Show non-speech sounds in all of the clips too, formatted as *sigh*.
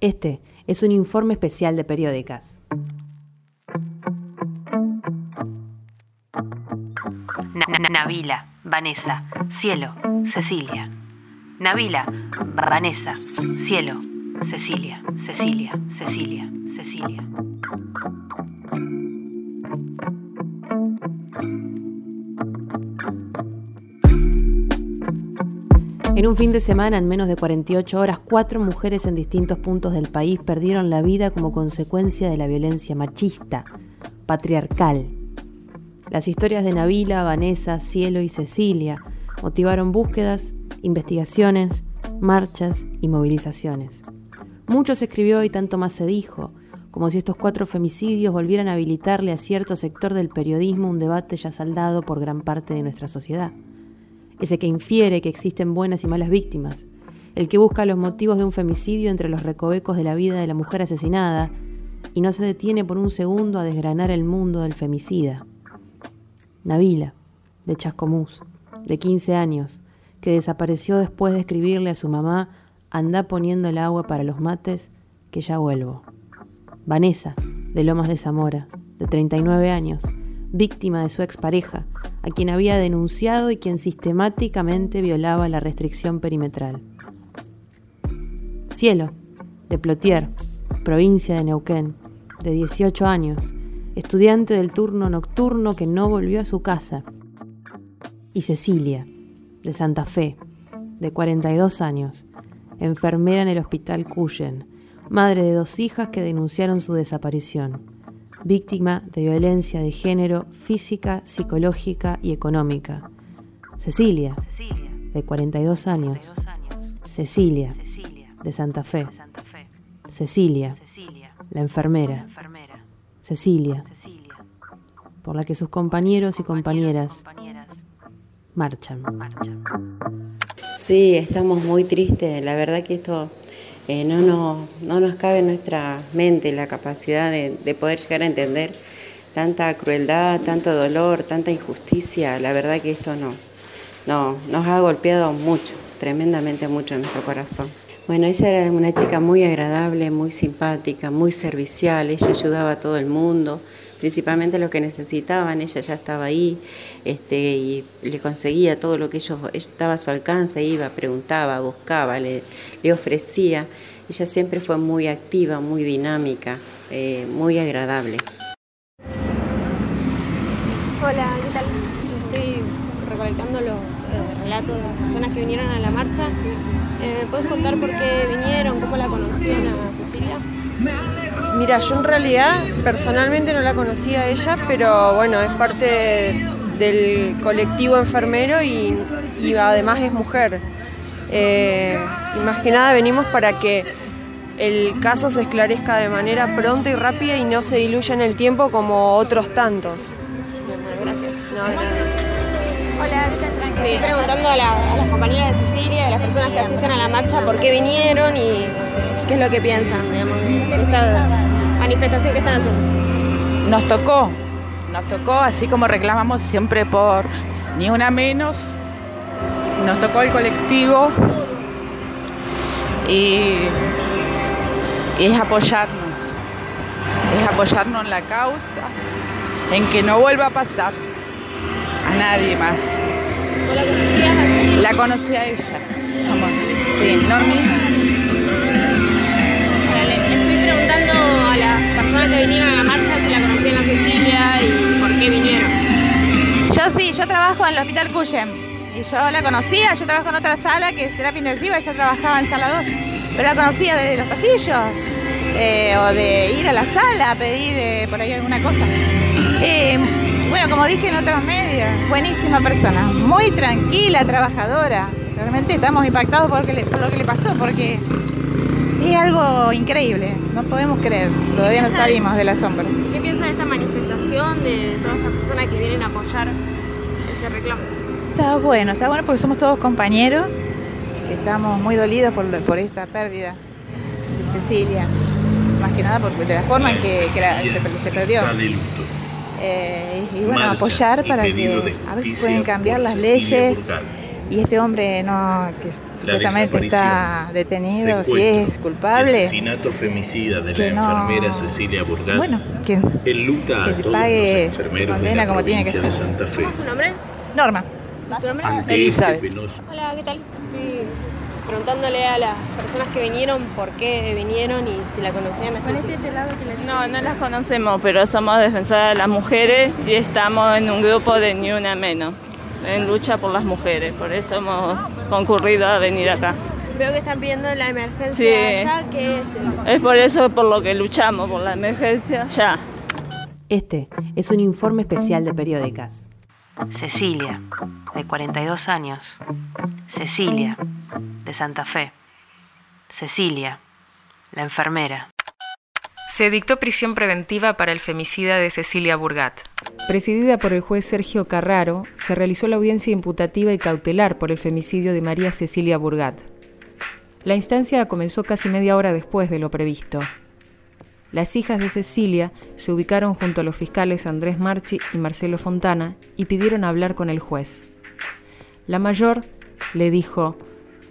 Este es un informe especial de periódicas. Navila, Vanessa, Cielo, Cecilia. Navila, Vanessa, Cielo, Cecilia, Cecilia, Cecilia, Cecilia. En un fin de semana, en menos de 48 horas, cuatro mujeres en distintos puntos del país perdieron la vida como consecuencia de la violencia machista, patriarcal. Las historias de Navila, Vanessa, Cielo y Cecilia motivaron búsquedas, investigaciones, marchas y movilizaciones. Mucho se escribió y tanto más se dijo, como si estos cuatro femicidios volvieran a habilitarle a cierto sector del periodismo un debate ya saldado por gran parte de nuestra sociedad ese que infiere que existen buenas y malas víctimas, el que busca los motivos de un femicidio entre los recovecos de la vida de la mujer asesinada y no se detiene por un segundo a desgranar el mundo del femicida. Navila, de Chascomús, de 15 años, que desapareció después de escribirle a su mamá, anda poniendo el agua para los mates, que ya vuelvo. Vanessa, de Lomas de Zamora, de 39 años, víctima de su expareja, a quien había denunciado y quien sistemáticamente violaba la restricción perimetral. Cielo, de Plotier, provincia de Neuquén, de 18 años, estudiante del turno nocturno que no volvió a su casa. Y Cecilia, de Santa Fe, de 42 años, enfermera en el hospital Cuyen, madre de dos hijas que denunciaron su desaparición víctima de violencia de género física, psicológica y económica. Cecilia, de 42 años. Cecilia, de Santa Fe. Cecilia, la enfermera. Cecilia, por la que sus compañeros y compañeras marchan. Sí, estamos muy tristes. La verdad que esto eh, no, no, no, nos cabe en nuestra mente la capacidad de, de, poder llegar a entender tanta crueldad, tanto dolor, tanta injusticia. La verdad que esto no, no nos ha golpeado mucho, tremendamente mucho en nuestro corazón. Bueno, ella era una chica muy agradable, muy simpática, muy servicial, ella ayudaba a todo el mundo, principalmente lo que necesitaban, ella ya estaba ahí este, y le conseguía todo lo que ellos estaba a su alcance, iba, preguntaba, buscaba, le, ofrecía. Ella siempre fue muy activa, muy dinámica, eh, muy agradable. Hola, ¿qué tal? Estoy recolectando los eh, relatos de las personas que vinieron a la marcha. Eh, ¿Puedes contar por qué vinieron, cómo la conocían a Cecilia? Mira, yo en realidad personalmente no la conocía a ella, pero bueno, es parte del colectivo enfermero y, además es mujer. Eh, y más que nada venimos para que el caso se esclarezca de manera pronta y rápida y no se diluya en el tiempo como otros tantos. gracias. Hola, ¿qué Estoy preguntando a, las compañeras de Cecilia, a las personas que asisten a la marcha, por qué vinieron y qué es lo que piensan, digamos, de esta manifestación que están haciendo. Nos tocó, nos tocó, así como reclamamos siempre por ni una menos, nos tocó el colectivo y, es apoyarnos, es apoyarnos en la causa, en que no vuelva a pasar a nadie más. la conocías? La conocí a ella. Somos, sí, Normi. Que vinieron a la marcha si la conocían a Cecilia y por qué vinieron. Yo sí, yo trabajo en el Hospital Cuyen. Y yo la conocía, yo trabajo en otra sala que es terapia intensiva, ella trabajaba en sala 2. Pero la conocía desde los pasillos, eh, o de ir a la sala a pedir eh, por ahí alguna cosa. Bueno, como dije en otros medios, buenísima persona, muy tranquila, trabajadora. Realmente estamos impactados por, lo que le pasó, porque es algo increíble, no podemos creer, todavía no salimos del asombro. ¿Qué piensa de esta manifestación, de todas estas personas que vienen a apoyar este reclamo? Está bueno, está bueno porque somos todos compañeros, estamos muy dolidos por, esta pérdida de Cecilia, más que nada por la forma en que, se perdió. Eh, y bueno, apoyar para que a ver si pueden cambiar las leyes y este hombre no que supuestamente está detenido, si es culpable. asesinato femicida de la enfermera Cecilia Burgat. Bueno, que, el luta que pague su condena como tiene que ser. ¿Tu nombre? Norma. ¿Tu nombre? Elizabeth. Hola, ¿qué tal? Estoy preguntándole a las personas que vinieron por qué vinieron y si la conocían a Cecilia. No, no las conocemos, pero somos defensoras de las mujeres y estamos en un grupo de Ni Una Menos, en lucha por las mujeres. Por eso hemos concurrido a venir acá. Veo que están pidiendo la emergencia Sí. allá, ¿qué es eso? Es por eso por lo que luchamos, por la emergencia ya. Este es un informe especial de periódicas. Cecilia, de 42 años. Cecilia, de Santa Fe. Cecilia, la enfermera. Se dictó prisión preventiva para el femicida de Cecilia Burgat. Presidida por el juez Sergio Carraro, se realizó la audiencia imputativa y cautelar por el femicidio de María Cecilia Burgat. La instancia comenzó casi media hora después de lo previsto. Las hijas de Cecilia se ubicaron junto a los fiscales Andrés Marchi y Marcelo Fontana y pidieron hablar con el juez. La mayor le dijo,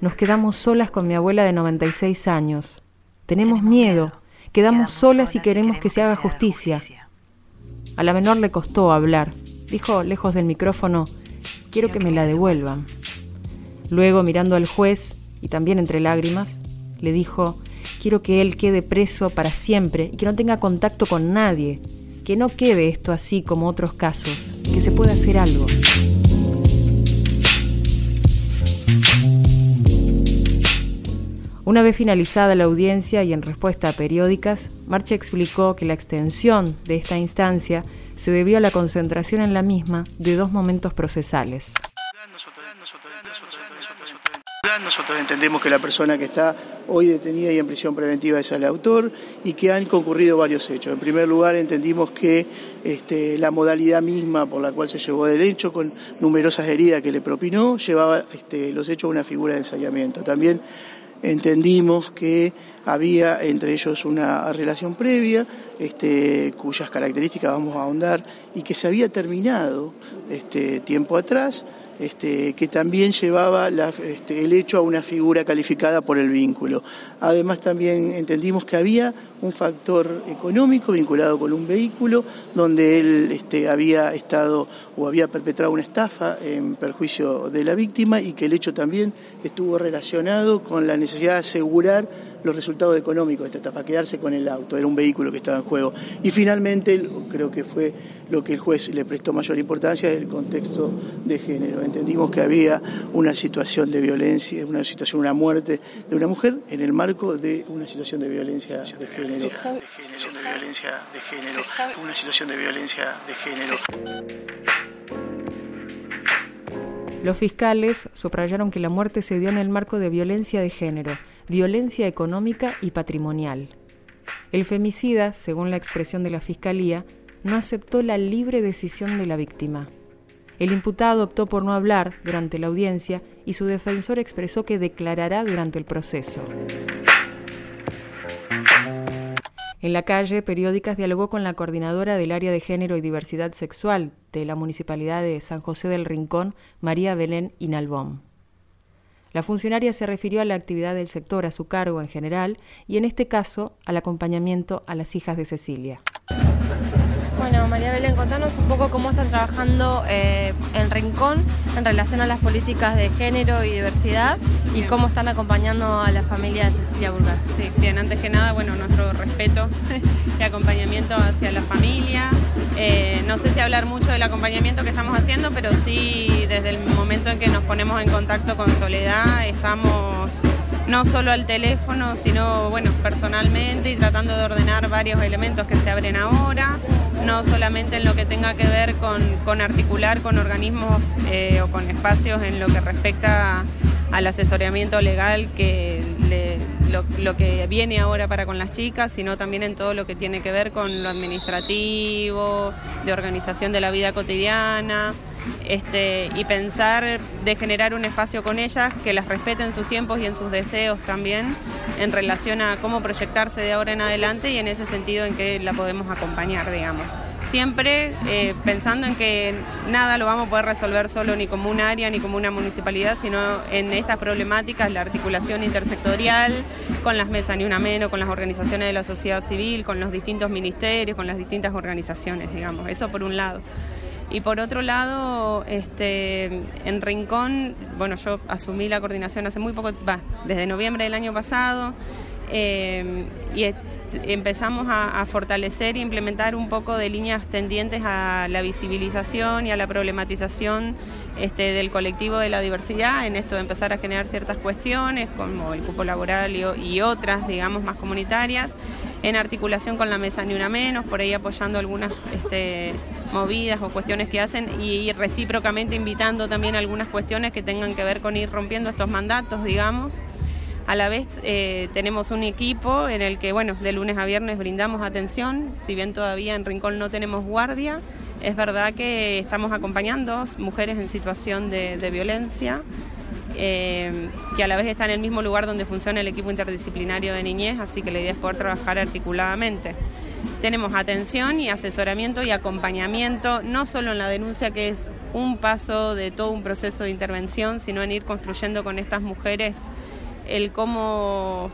nos quedamos solas con mi abuela de 96 años. Tenemos miedo, quedamos solas y queremos que se haga justicia. A la menor le costó hablar. Dijo, lejos del micrófono, quiero que me la devuelvan. Luego, mirando al juez, y también entre lágrimas, le dijo, quiero que él quede preso para siempre y que no tenga contacto con nadie, que no quede esto así como otros casos, que se pueda hacer algo. Una vez finalizada la audiencia y en respuesta a periódicas, Marcha explicó que la extensión de esta instancia se debió a la concentración en la misma de dos momentos procesales. Nosotros entendemos que la persona que está hoy detenida y en prisión preventiva es el autor y que han concurrido varios hechos. En primer lugar, entendimos que este, la modalidad misma por la cual se llevó del hecho, con numerosas heridas que le propinó, llevaba este, los hechos a una figura de ensayamiento. También entendimos que había entre ellos una relación previa, este, cuyas características vamos a ahondar, y que se había terminado este, tiempo atrás, este, que también llevaba este, el hecho a una figura calificada por el vínculo. Además también entendimos que había un factor económico vinculado con un vehículo donde él este, había estado o había perpetrado una estafa en perjuicio de la víctima y que el hecho también estuvo relacionado con la necesidad de asegurar los resultados económicos de esta estafa, quedarse con el auto, era un vehículo que estaba en juego. Y finalmente, creo que fue lo que el juez le prestó mayor importancia, el contexto de género. Entendimos que había una situación de violencia, una situación, una muerte de una mujer en el marco de una situación de violencia de género. De género, de violencia de género, una situación de violencia de género. Los fiscales subrayaron que la muerte se dio en el marco de violencia de género, violencia económica y patrimonial. El femicida, según la expresión de la Fiscalía, no aceptó la libre decisión de la víctima. El imputado optó por no hablar durante la audiencia y su defensor expresó que declarará durante el proceso. En la calle, Periódicas dialogó con la coordinadora del área de género y diversidad sexual de la Municipalidad de San José del Rincón, María Belén Inalbón. La funcionaria se refirió a la actividad del sector a su cargo en general y en este caso al acompañamiento a las hijas de Cecilia. Bueno, María Belén, contanos un poco cómo están trabajando eh, en Rincón en relación a las políticas de género y diversidad y cómo están acompañando a la familia de Cecilia Burgar. Sí, bien, antes que nada, bueno, nuestro respeto *laughs* y acompañamiento hacia la familia. Eh, no sé si hablar mucho del acompañamiento que estamos haciendo, pero sí desde el momento en que nos ponemos en contacto con Soledad, estamos no solo al teléfono, sino bueno, personalmente y tratando de ordenar varios elementos que se abren ahora, no solamente en lo que tenga que ver con, con articular con organismos eh, o con espacios en lo que respecta al asesoramiento legal que le- lo, que viene ahora para con las chicas, sino también en todo lo que tiene que ver con lo administrativo, de organización de la vida cotidiana. este, y pensar de generar un espacio con ellas que las respeten en sus tiempos y en sus deseos también en relación a cómo proyectarse de ahora en adelante y en ese sentido en que la podemos acompañar, digamos. Siempre eh, pensando en que nada lo vamos a poder resolver solo ni como un área ni como una municipalidad, sino en estas problemáticas, la articulación intersectorial, con las mesas ni una menos, con las organizaciones de la sociedad civil, con los distintos ministerios, con las distintas organizaciones, digamos. Eso por un lado. Y por otro lado, este, en Rincón, bueno, yo asumí la coordinación hace muy poco, va, desde noviembre del año pasado, eh, y empezamos a, fortalecer e implementar un poco de líneas tendientes a la visibilización y a la problematización este, del colectivo de la diversidad, en esto de empezar a generar ciertas cuestiones como el cupo laboral y, otras, digamos, más comunitarias, en articulación con la mesa Ni Una Menos, por ahí apoyando algunas este, movidas o cuestiones que hacen y, recíprocamente invitando también algunas cuestiones que tengan que ver con ir rompiendo estos mandatos, digamos. A la vez eh, tenemos un equipo en el que, bueno, de lunes a viernes brindamos atención, si bien todavía en Rincón no tenemos guardia, es verdad que estamos acompañando mujeres en situación de, violencia, eh, que a la vez está en el mismo lugar donde funciona el equipo interdisciplinario de niñez, así que la idea es poder trabajar articuladamente. Tenemos atención y asesoramiento y acompañamiento, no solo en la denuncia, que es un paso de todo un proceso de intervención, sino en ir construyendo con estas mujeres el cómo,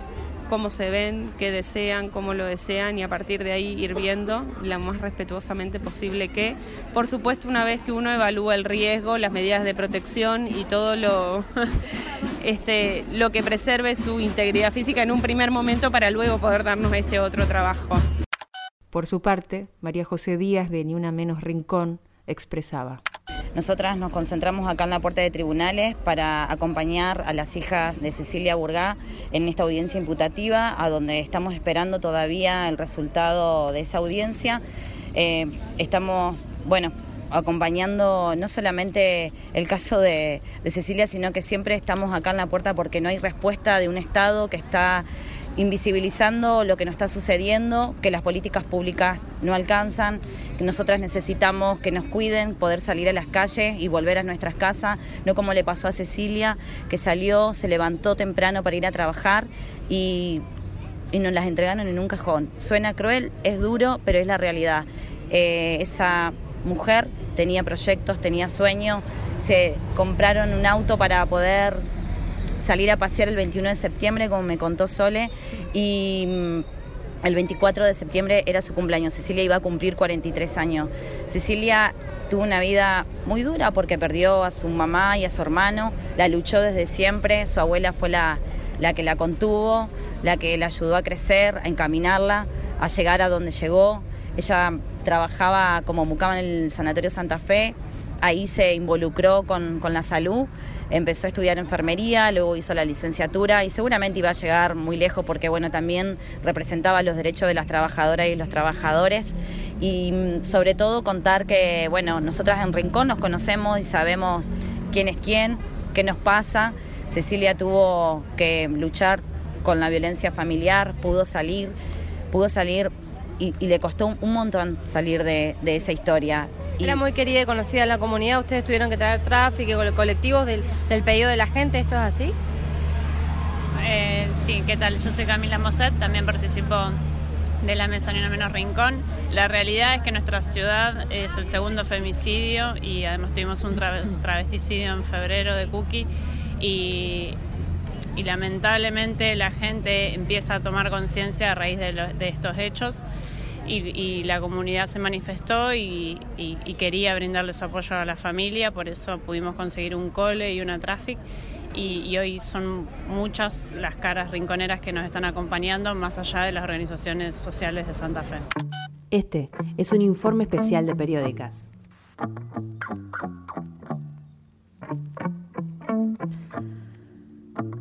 cómo se ven, qué desean, cómo lo desean y a partir de ahí ir viendo lo más respetuosamente posible que, por supuesto, una vez que uno evalúa el riesgo, las medidas de protección y todo lo, *laughs* este, lo que preserve su integridad física en un primer momento para luego poder darnos este otro trabajo. Por su parte, María José Díaz de Ni Una Menos Rincón expresaba. Nosotras nos concentramos acá en la puerta de tribunales para acompañar a las hijas de Cecilia Burgá en esta audiencia imputativa, a donde estamos esperando todavía el resultado de esa audiencia. Eh, estamos, bueno, acompañando no solamente el caso de, de Cecilia, sino que siempre estamos acá en la puerta porque no hay respuesta de un Estado que está invisibilizando lo que nos está sucediendo, que las políticas públicas no alcanzan, que nosotras necesitamos que nos cuiden, poder salir a las calles y volver a nuestras casas, no como le pasó a Cecilia, que salió, se levantó temprano para ir a trabajar y, nos las entregaron en un cajón. Suena cruel, es duro, pero es la realidad. Eh, esa mujer tenía proyectos, tenía sueños, se compraron un auto para poder salir a pasear el 21 de septiembre, como me contó Sole, y mm, el 24 de septiembre era su cumpleaños. Cecilia iba a cumplir 43 años. Cecilia tuvo una vida muy dura porque perdió a su mamá y a su hermano, la luchó desde siempre, su abuela fue la, la que la contuvo, la que la ayudó a crecer, a encaminarla, a llegar a donde llegó. Ella trabajaba como mucama en el Sanatorio Santa Fe, ahí se involucró con, con la salud empezó a estudiar enfermería, luego hizo la licenciatura y seguramente iba a llegar muy lejos porque bueno, también representaba los derechos de las trabajadoras y los trabajadores y mm, sobre todo contar que bueno, nosotras en Rincón nos conocemos y sabemos quién es quién, qué nos pasa. Cecilia tuvo que luchar con la violencia familiar, pudo salir, pudo salir y, le costó un, montón salir de, esa historia. Era muy querida y conocida en la comunidad, ustedes tuvieron que traer tráfico con colectivos del, del pedido de la gente, ¿esto es así? Eh, sí, ¿qué tal? Yo soy Camila Moset, también participo de la Mesa Ni Una Menos Rincón. La realidad es que nuestra ciudad es el segundo femicidio y además tuvimos un *laughs* travesticidio en febrero de Cookie y, y lamentablemente la gente empieza a tomar conciencia a raíz de, de estos hechos y, la comunidad se manifestó y, quería brindarle su apoyo a la familia, por eso pudimos conseguir un cole y una traffic y, hoy son muchas las caras rinconeras que nos están acompañando más allá de las organizaciones sociales de Santa Fe. Este es un informe especial de periódicas.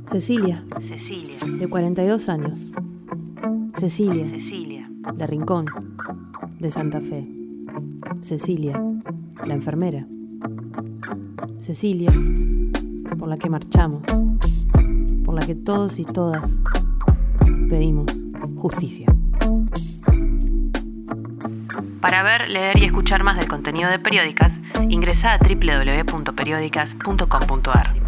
Cecilia. Cecilia. De 42 años. Cecilia. Cecilia de Rincón, de Santa Fe. Cecilia, la enfermera. Cecilia, por la que marchamos, por la que todos y todas pedimos justicia. Para ver, leer y escuchar más del contenido de Periódicas, ingresa a www.periódicas.com.ar.